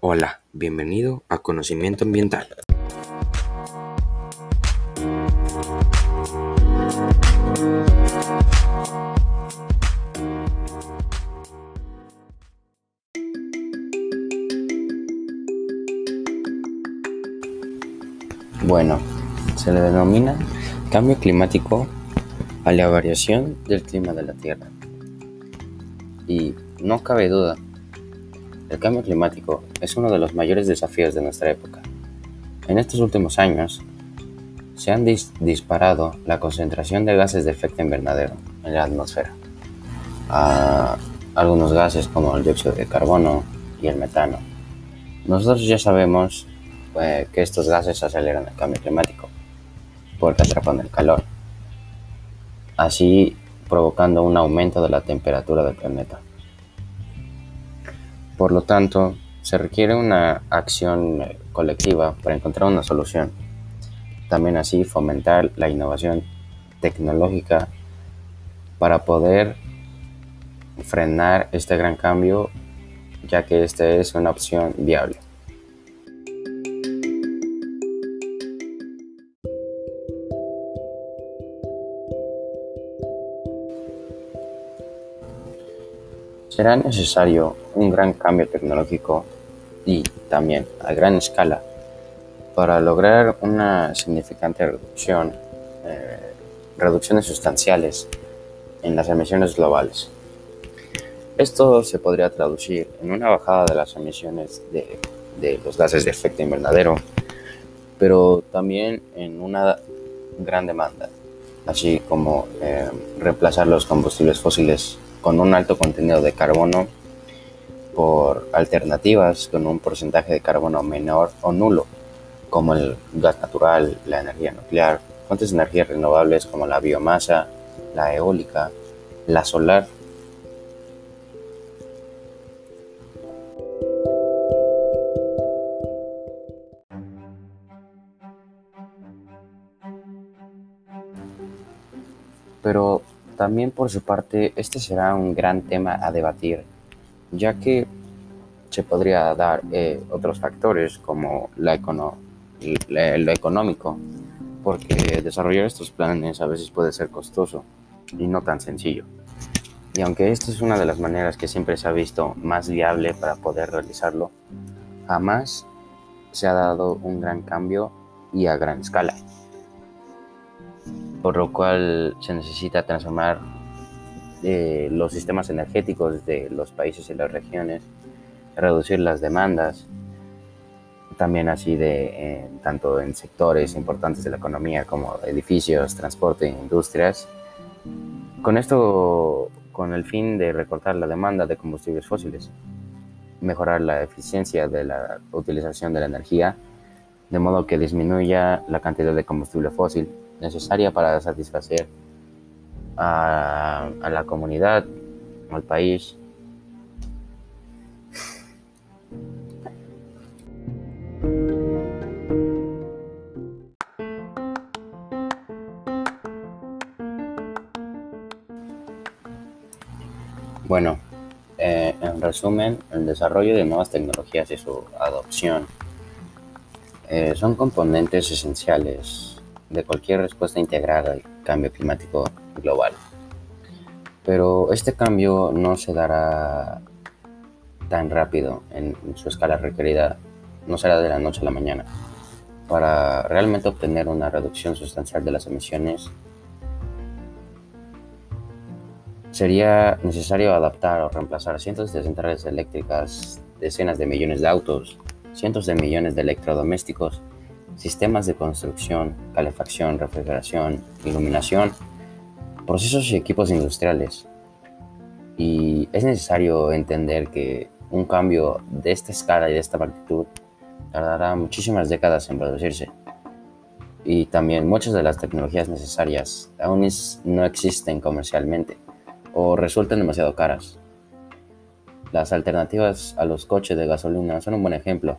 Hola, bienvenido a Conocimiento Ambiental. Bueno, se le denomina cambio climático a la variación del clima de la Tierra. Y no cabe duda, el cambio climático es uno de los mayores desafíos de nuestra época. En estos últimos años, se han disparado la concentración de gases de efecto invernadero en la atmósfera. Algunos gases como el dióxido de carbono y el metano. Nosotros ya sabemos eh, que estos gases aceleran el cambio climático porque atrapan el calor, así provocando un aumento de la temperatura del planeta. Por lo tanto, se requiere una acción eh, colectiva para encontrar una solución. También así fomentar la innovación tecnológica para poder frenar este gran cambio, ya que esta es una opción viable. Será necesario un gran cambio tecnológico y también a gran escala para lograr una significante reducción, eh, reducciones sustanciales en las emisiones globales. Esto se podría traducir en una bajada de las emisiones de, los gases de efecto invernadero, pero también en una gran demanda, así como eh, reemplazar los combustibles fósiles con un alto contenido de carbono por alternativas con un porcentaje de carbono menor o nulo, como el gas natural, la energía nuclear, fuentes de energía renovables como la biomasa, la eólica, la solar. Pero también por su parte, este será un gran tema a debatir, ya que se podría dar eh, otros factores como lo económico, porque desarrollar estos planes a veces puede ser costoso y no tan sencillo. Y aunque esta es una de las maneras que siempre se ha visto más viable para poder realizarlo, jamás se ha dado un gran cambio y a gran escala por lo cual se necesita transformar los sistemas energéticos de los países y las regiones, reducir las demandas, también así de eh, tanto en sectores importantes de la economía como edificios, transporte, industrias. Con esto, con el fin de recortar la demanda de combustibles fósiles, mejorar la eficiencia de la utilización de la energía, de modo que disminuya la cantidad de combustible fósil necesaria para satisfacer a, la comunidad, al país. Bueno, eh, en resumen, el desarrollo de nuevas tecnologías y su adopción eh, son componentes esenciales de cualquier respuesta integrada al cambio climático global. Pero este cambio no se dará tan rápido en su escala requerida, no será de la noche a la mañana. Para realmente obtener una reducción sustancial de las emisiones, sería necesario adaptar o reemplazar cientos de centrales eléctricas, decenas de millones de autos, cientos de millones de electrodomésticos sistemas de construcción, calefacción, refrigeración, iluminación, procesos y equipos industriales. Y es necesario entender que un cambio de esta escala y de esta magnitud tardará muchísimas décadas en producirse. Y también muchas de las tecnologías necesarias aún no existen comercialmente o resultan demasiado caras. Las alternativas a los coches de gasolina son un buen ejemplo,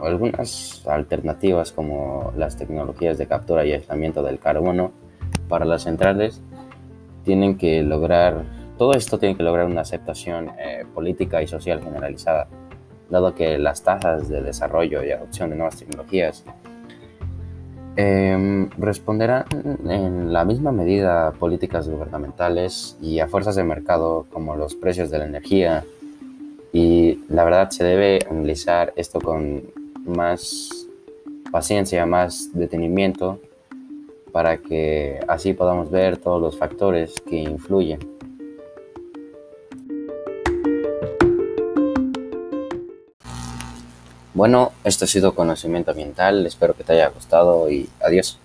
algunas alternativas como las tecnologías de captura y aislamiento del carbono para las centrales tienen que lograr, todo esto tiene que lograr una aceptación eh, política y social generalizada. dado que las tasas de desarrollo y adopción de nuevas tecnologías em, responderán en la misma medida a políticas gubernamentales y a fuerzas de mercado como los precios de la energía. Y la verdad se debe analizar esto con más paciencia, más detenimiento, para que así podamos ver todos los factores que influyen. Bueno, esto ha sido conocimiento ambiental, espero que te haya gustado y adiós.